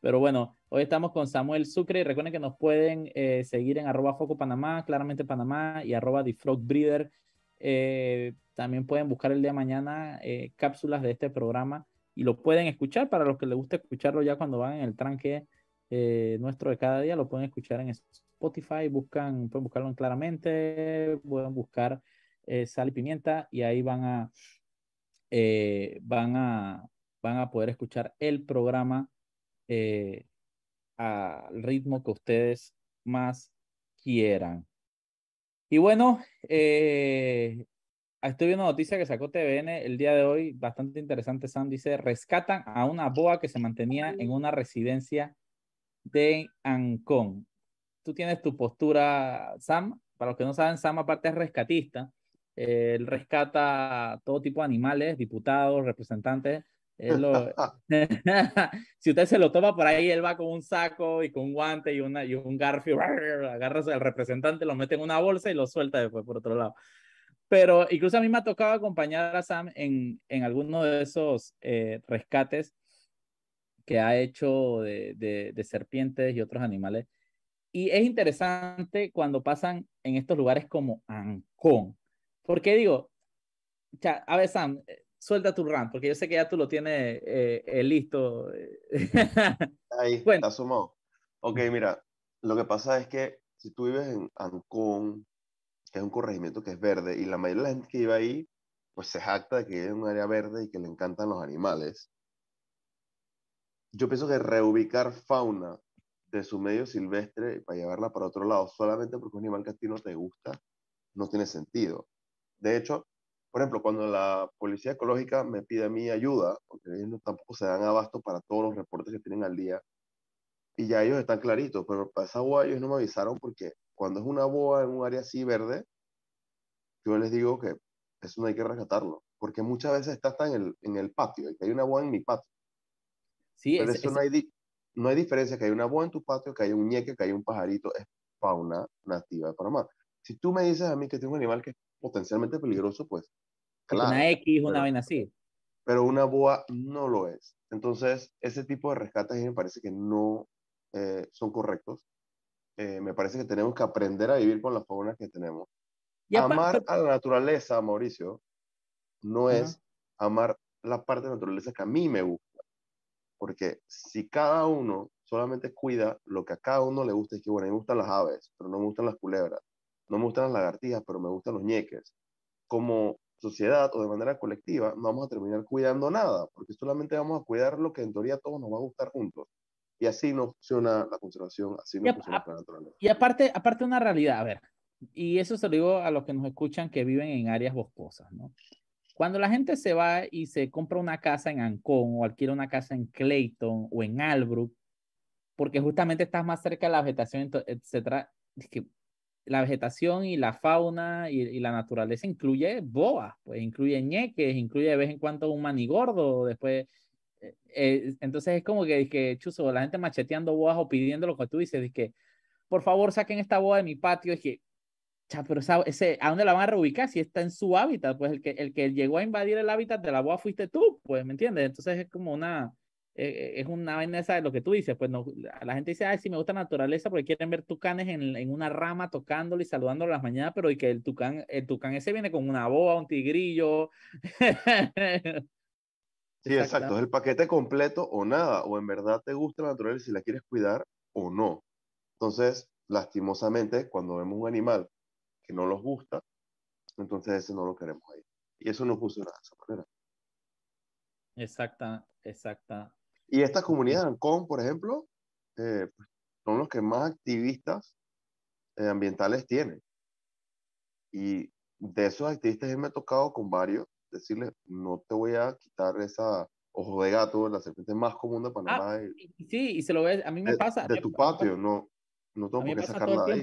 Pero bueno, hoy estamos con Samuel Sucre. Recuerden que nos pueden eh, seguir en arroba Foco Panamá, claramente Panamá, y arroba Breeder. Eh, también pueden buscar el día de mañana eh, cápsulas de este programa y lo pueden escuchar para los que les gusta escucharlo ya cuando van en el tranque nuestro de cada día. Lo pueden escuchar en Spotify, buscan, pueden buscarlo claramente, pueden buscar sal y pimienta y ahí van a eh, van, a, van a poder escuchar el programa eh, al ritmo que ustedes más quieran. Y bueno, eh, estoy viendo una noticia que sacó TVN el día de hoy, bastante interesante, Sam, dice, rescatan a una boa que se mantenía en una residencia de Ancón. Tú tienes tu postura, Sam, para los que no saben, Sam aparte es rescatista, él rescata todo tipo de animales, diputados, representantes. <laughs> <laughs> si usted se lo toma por ahí, él va con un saco y con un guante y, una, y un garfio, <laughs> agarra al representante, lo mete en una bolsa y lo suelta después por otro lado. Pero incluso a mí me ha tocado acompañar a Sam en, en alguno de esos eh, rescates que ha hecho de, de, de serpientes y otros animales. Y es interesante cuando pasan en estos lugares como Ancón, porque digo, ya, a ver, Sam, eh, suelta tu rant, porque yo sé que ya tú lo tienes eh, eh, listo. <laughs> Ahí, bueno. está sumado. Ok, mira, lo que pasa es que si tú vives en Ancón, que es un corregimiento que es verde, y la mayoría de la gente que vive ahí, pues se jacta de que es un área verde y que le encantan los animales. Yo pienso que reubicar fauna de su medio silvestre para llevarla para otro lado solamente porque un animal que a ti no te gusta, no tiene sentido. De hecho, por ejemplo, cuando la policía ecológica me pide a mí ayuda, porque ellos tampoco se dan abasto para todos los reportes que tienen al día, y ya ellos están claritos, pero para esa boa ellos no me avisaron porque cuando es una boa en un área así verde, yo les digo que eso no hay que rescatarlo, porque muchas veces está hasta en el, en el patio, y que hay una boa en mi patio. Sí, pero eso No, hay no hay diferencia que hay una boa en tu patio, que hay un ñeque, que hay un pajarito, es fauna nativa de Panamá. Si tú me dices a mí que tengo un animal que es potencialmente peligroso, pues claro. Una X, una vaina así. Pero una boa no lo es. Entonces, ese tipo de rescates a mí me parece que no eh, son correctos. Eh, me parece que tenemos que aprender a vivir con la fauna que tenemos. amar a la naturaleza, Mauricio, no es amar la parte de la naturaleza que a mí me gusta. Porque si cada uno solamente cuida lo que a cada uno le gusta, es que, bueno, a mí me gustan las aves, pero no me gustan las culebras no me gustan las lagartijas, pero me gustan los ñeques. Como sociedad o de manera colectiva, no vamos a terminar cuidando nada, porque solamente vamos a cuidar lo que en teoría a todos nos va a gustar juntos. Y así no funciona la conservación, así no funciona la naturaleza. Y aparte, aparte una realidad, a ver, y eso se lo digo a los que nos escuchan que viven en áreas boscosas, ¿no? Cuando la gente se va y se compra una casa en Ancón o alquila una casa en Clayton o en Albrook, porque justamente estás más cerca de la vegetación, etcétera, es que la vegetación y la fauna y, la naturaleza incluye boas, pues incluye ñeques, incluye de vez en cuando un manigordo, después, eh, eh, entonces es como que, que chuzo, la gente macheteando boas o pidiendo lo que tú dices, es por favor, saquen esta boa de mi patio, es que, cha, pero ese, ¿a dónde la van a reubicar si está en su hábitat? Pues el que, el que llegó a invadir el hábitat de la boa fuiste tú, pues, ¿me entiendes? Entonces es como una, eh, es una vaina esa de lo que tú dices, pues no, la gente dice, ay, sí me gusta la naturaleza porque quieren ver tucanes en, en una rama tocándolo y saludándolo las mañanas, pero y que el tucán, el tucán ese viene con una boa, un tigrillo. <laughs> sí, exacto, es el paquete completo o nada, o en verdad te gusta la naturaleza si la quieres cuidar o no. Entonces, lastimosamente, cuando vemos un animal que no nos gusta, entonces ese no lo queremos ahí. Y eso no funciona de esa manera. Exacta, exacta. Y esta comunidad de Ancón, por ejemplo, eh, son los que más activistas eh, ambientales tienen. Y de esos activistas me ha tocado con varios decirles, no te voy a quitar esa ojo de gato, la serpiente más común de Panamá. Ah, sí, y se lo ves, a mí me pasa. De tu patio, no, no tengo por qué sacarla de ahí.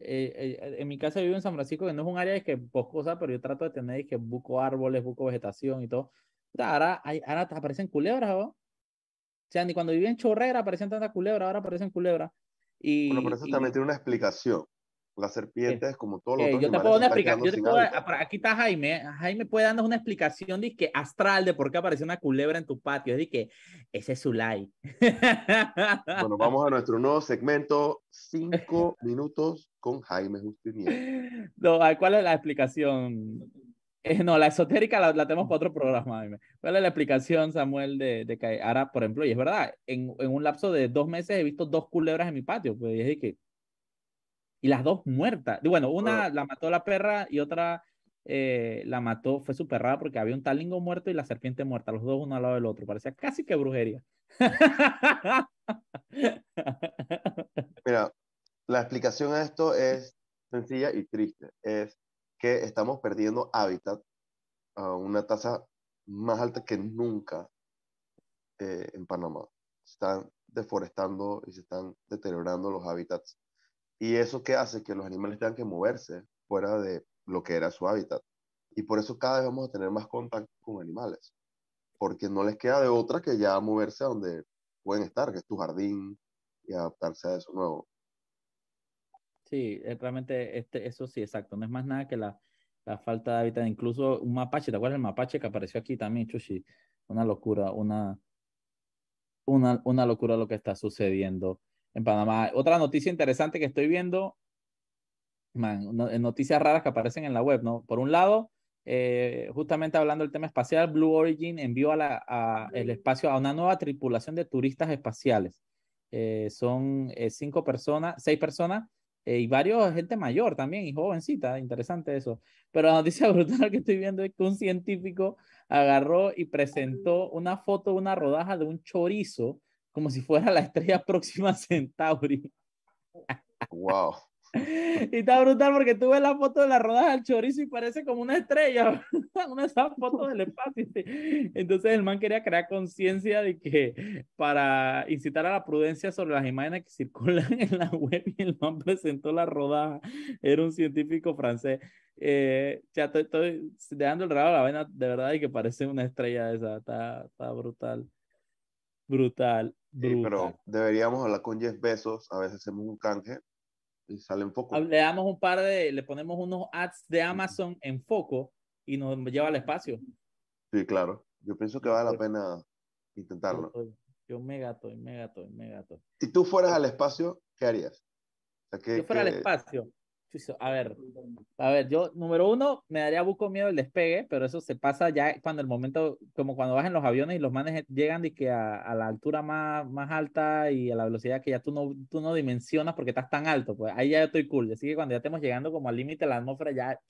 Eh, en mi casa vivo en San Francisco, que no es un área que boscosa, pero yo trato de tener que busco árboles, busco vegetación y todo. Ahora, ahora aparecen culebras, ¿no? O sea, ni cuando vivía en Chorrera aparecían tantas culebras, ahora aparecen culebras. Y, bueno, pero eso también tiene una explicación. Las serpientes, como todos los otros Yo te puedo dar una aquí está Jaime. Jaime puede darnos una explicación de que astral de por qué apareció una culebra en tu patio. Es de que ese es su like. Bueno, vamos a nuestro nuevo segmento, <laughs> cinco minutos con Jaime Justinier. <laughs> No, ¿cuál es la explicación? Eh, no, la esotérica la, tenemos para otro programa. ¿Cuál es la explicación, Samuel, de, de, que ahora, por ejemplo, y es verdad, en, en, un lapso de dos meses he visto dos culebras en mi patio, pues, y es que, y las dos muertas. Bueno, una la mató la perra y otra eh, la mató, fue súper rara porque había un talingo muerto y la serpiente muerta, los dos uno al lado del otro. Parecía casi que brujería. <laughs> Mira, la explicación a esto es sencilla y triste. Es que estamos perdiendo hábitat a una tasa más alta que nunca eh, en Panamá. Se están deforestando y se están deteriorando los hábitats. Y eso que hace que los animales tengan que moverse fuera de lo que era su hábitat. Y por eso cada vez vamos a tener más contacto con animales. Porque no les queda de otra que ya moverse a donde pueden estar, que es tu jardín, y adaptarse a eso nuevo. Sí, realmente este, eso sí, exacto. No es más nada que la, la falta de hábitat. Incluso un mapache, ¿te acuerdas del mapache que apareció aquí también, Chushi? Una locura, una, una, una locura lo que está sucediendo en Panamá. Otra noticia interesante que estoy viendo, man, noticias raras que aparecen en la web, ¿no? Por un lado, eh, justamente hablando del tema espacial, Blue Origin envió a la, a el espacio a una nueva tripulación de turistas espaciales. Eh, son eh, cinco personas, seis personas eh, y varios gente mayor también y jovencita, interesante eso. Pero la noticia <laughs> brutal que estoy viendo es que un científico agarró y presentó una foto una rodaja de un chorizo como si fuera la estrella <laughs> próxima Centauri. Wow. Y está brutal porque tú ves la foto de la rodaja del chorizo y parece como una estrella, <laughs> una de esas fotos del espacio. Entonces el man quería crear conciencia de que para incitar a la prudencia sobre las imágenes que circulan <laughs> en la web y el man presentó la rodaja, era un científico francés. Eh, ya estoy, dejando el rabo la vaina de verdad y que parece una estrella esa, está, está brutal. Brutal. brutal. pero deberíamos hablar con Jeff Bezos, a veces hacemos un canje y sale en foco. Le damos un par de, le ponemos unos ads de Amazon en foco y nos lleva al espacio. Sí, claro. Yo pienso que vale la pena intentarlo. Yo me gato, me gato, me gato. Si tú fueras al espacio, ¿qué harías? O sea, yo fuera al espacio. A ver, a ver, yo, número uno, me daría buco miedo el despegue, pero eso se pasa ya cuando el momento, como cuando vas en los aviones y los manes llegan de que a, a, la altura más, más alta y a la velocidad que ya tú no, tú no dimensionas porque estás tan alto, pues ahí ya estoy cool. Así que cuando ya estemos llegando como al límite de la atmósfera, ya,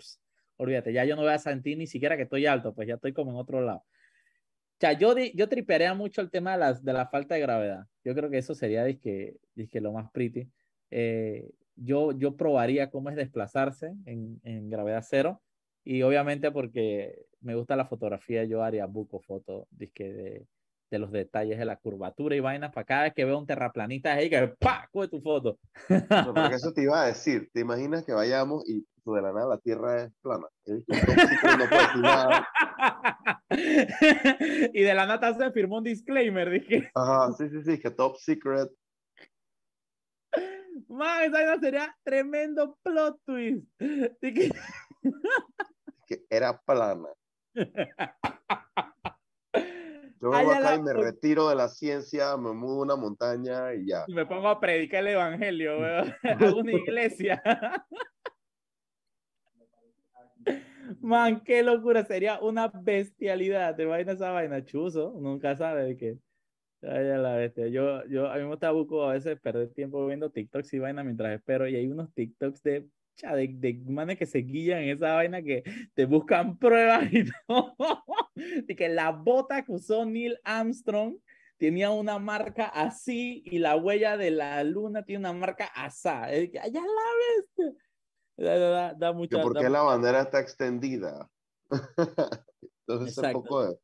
olvídate, ya yo no voy a sentir ni siquiera que estoy alto, pues ya estoy como en otro lado. O sea, yo, yo tripearía mucho el tema de, las, de la falta de gravedad. Yo creo que eso sería, dizque, dizque lo más pretty. Eh, yo, yo probaría cómo es desplazarse en, en gravedad cero. Y obviamente porque me gusta la fotografía, yo haría buco foto de, de los detalles de la curvatura y vainas para cada vez que veo un terraplanista ahí que ¡pa! coge tu foto. porque eso te iba a decir, ¿te imaginas que vayamos y de la nada la Tierra es plana? <laughs> y de la nada se firmó un disclaimer, dije. Ajá, sí, sí, sí, que top secret, Man, esa sería tremendo plot twist. Que... que era plana. <laughs> Yo vengo acá y me retiro de la ciencia, me mudo a una montaña y ya. Y me pongo a predicar el evangelio, <laughs> weón. a una iglesia. <laughs> Man, qué locura, sería una bestialidad. ¿Te imaginas esa vaina? Chuzo, nunca sabe de qué. Ay, a la bestia. Yo, yo, a mí me gusta a veces perder tiempo viendo TikToks y vaina mientras espero. Y hay unos TikToks de, de, de manes que se guían en esa vaina que te buscan <laughs> pruebas y todo. De que la bota que usó Neil Armstrong tenía una marca así y la huella de la luna tiene una marca asá. Es que, allá la bestia. Da, da, mucha, ¿Por qué la bandera está extendida? <laughs> Entonces, es un poco de...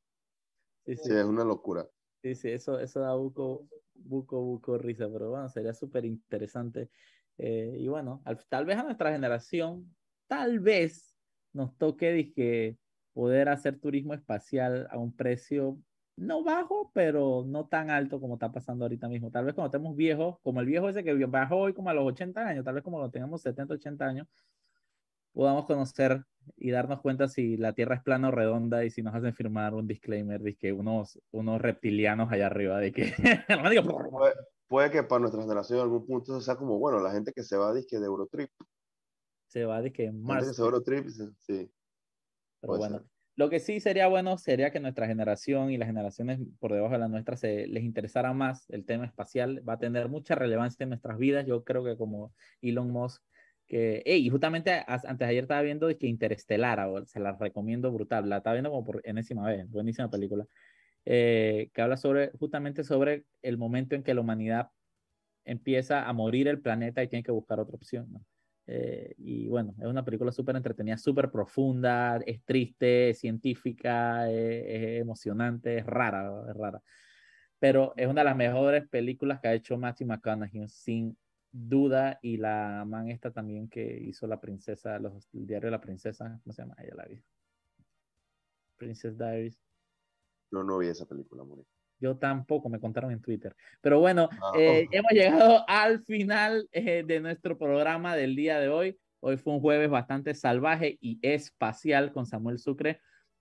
sí. sí, es una locura. Sí, sí, eso, eso da buco, buco, buco risa, pero bueno, sería súper interesante. Eh, y bueno, tal vez a nuestra generación, tal vez nos toque dije, poder hacer turismo espacial a un precio no bajo, pero no tan alto como está pasando ahorita mismo. Tal vez cuando estemos viejos, como el viejo ese que bajó hoy como a los 80 años, tal vez como lo tengamos 70, 80 años, podamos conocer y darnos cuenta si la Tierra es plana o redonda y si nos hacen firmar un disclaimer de que unos, unos reptilianos allá arriba, de que... <laughs> puede, puede, que para nuestra generación en algún punto sea como, bueno, la gente que se va disque de Eurotrip. Se va disque en Mars. Se Eurotrip, sí. Pero bueno, lo que sí sería bueno sería que nuestra generación y las generaciones por debajo de la nuestra se les interesara más el tema espacial. Va a tener mucha relevancia en nuestras vidas. Yo creo que como Elon Musk Que, justamente antes de ayer estaba viendo que Interestelar, se la recomiendo brutal, la estaba viendo como por enésima vez, buenísima película, eh, que habla sobre, justamente sobre el momento en que la humanidad empieza a morir el planeta y tiene que buscar otra opción. Eh, y bueno, es una película súper entretenida, súper profunda, es triste, científica, es, emocionante, es rara, es rara. Pero es una de las mejores películas que ha hecho Matthew McConaughey, sin duda. Y la man esta también que hizo La Princesa, los, el diario de la Princesa, ¿cómo se llama? Ella la vi. Princess Diaries. Yo no vi esa película, Muri. Yo tampoco, me contaron en Twitter. Pero bueno, ah, eh, hemos llegado al final eh, de nuestro programa del día de hoy. Hoy fue un jueves bastante salvaje y espacial con Samuel Sucre.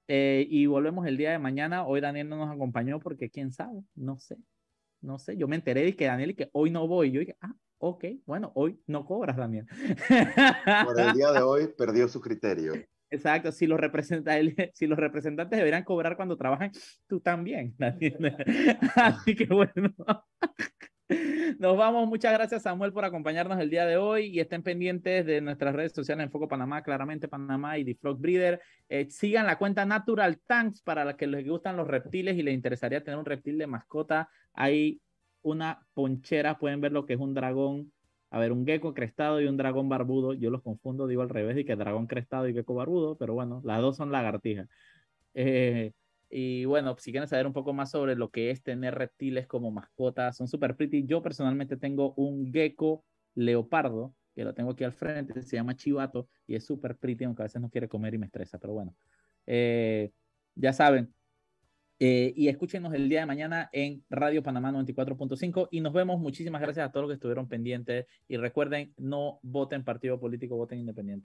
Eh, y volvemos el día de mañana. Hoy Daniel no nos acompañó porque quién sabe, no sé. No sé, yo me enteré de que Daniel y que hoy no voy. Yo dije, ah, ok, bueno, hoy no cobras, Daniel. Por el día de hoy perdió su criterio. Exacto, si los, <laughs> si los representantes deberían cobrar cuando trabajan, tú también. Así <laughs> que bueno. Nos vamos. Muchas gracias, Samuel, por acompañarnos el día de hoy y estén pendientes de nuestras redes sociales en Foco Panamá, claramente Panamá y The Frog Breeder. Eh, sigan la cuenta Natural Tanks para los que les gustan los reptiles y les interesaría tener un reptil de mascota. Hay una ponchera, pueden ver lo que es un dragón a ver, un gecko crestado y un dragón barbudo, yo los confundo, digo al revés, y que dragón crestado y gecko barbudo, pero bueno, las dos son lagartijas. Eh, y bueno, si quieren saber un poco más sobre lo que es tener reptiles como mascotas, son súper pretty. Yo personalmente tengo un gecko leopardo, que lo tengo aquí al frente, se llama Chivato y es súper pretty, aunque a veces no quiere comer y me estresa, pero bueno. Eh, ya saben, eh, y escúchenos el día de mañana en Radio Panamá 94.5 y nos vemos. Muchísimas gracias a todos los que estuvieron pendientes y recuerden, no voten partido político, voten independiente.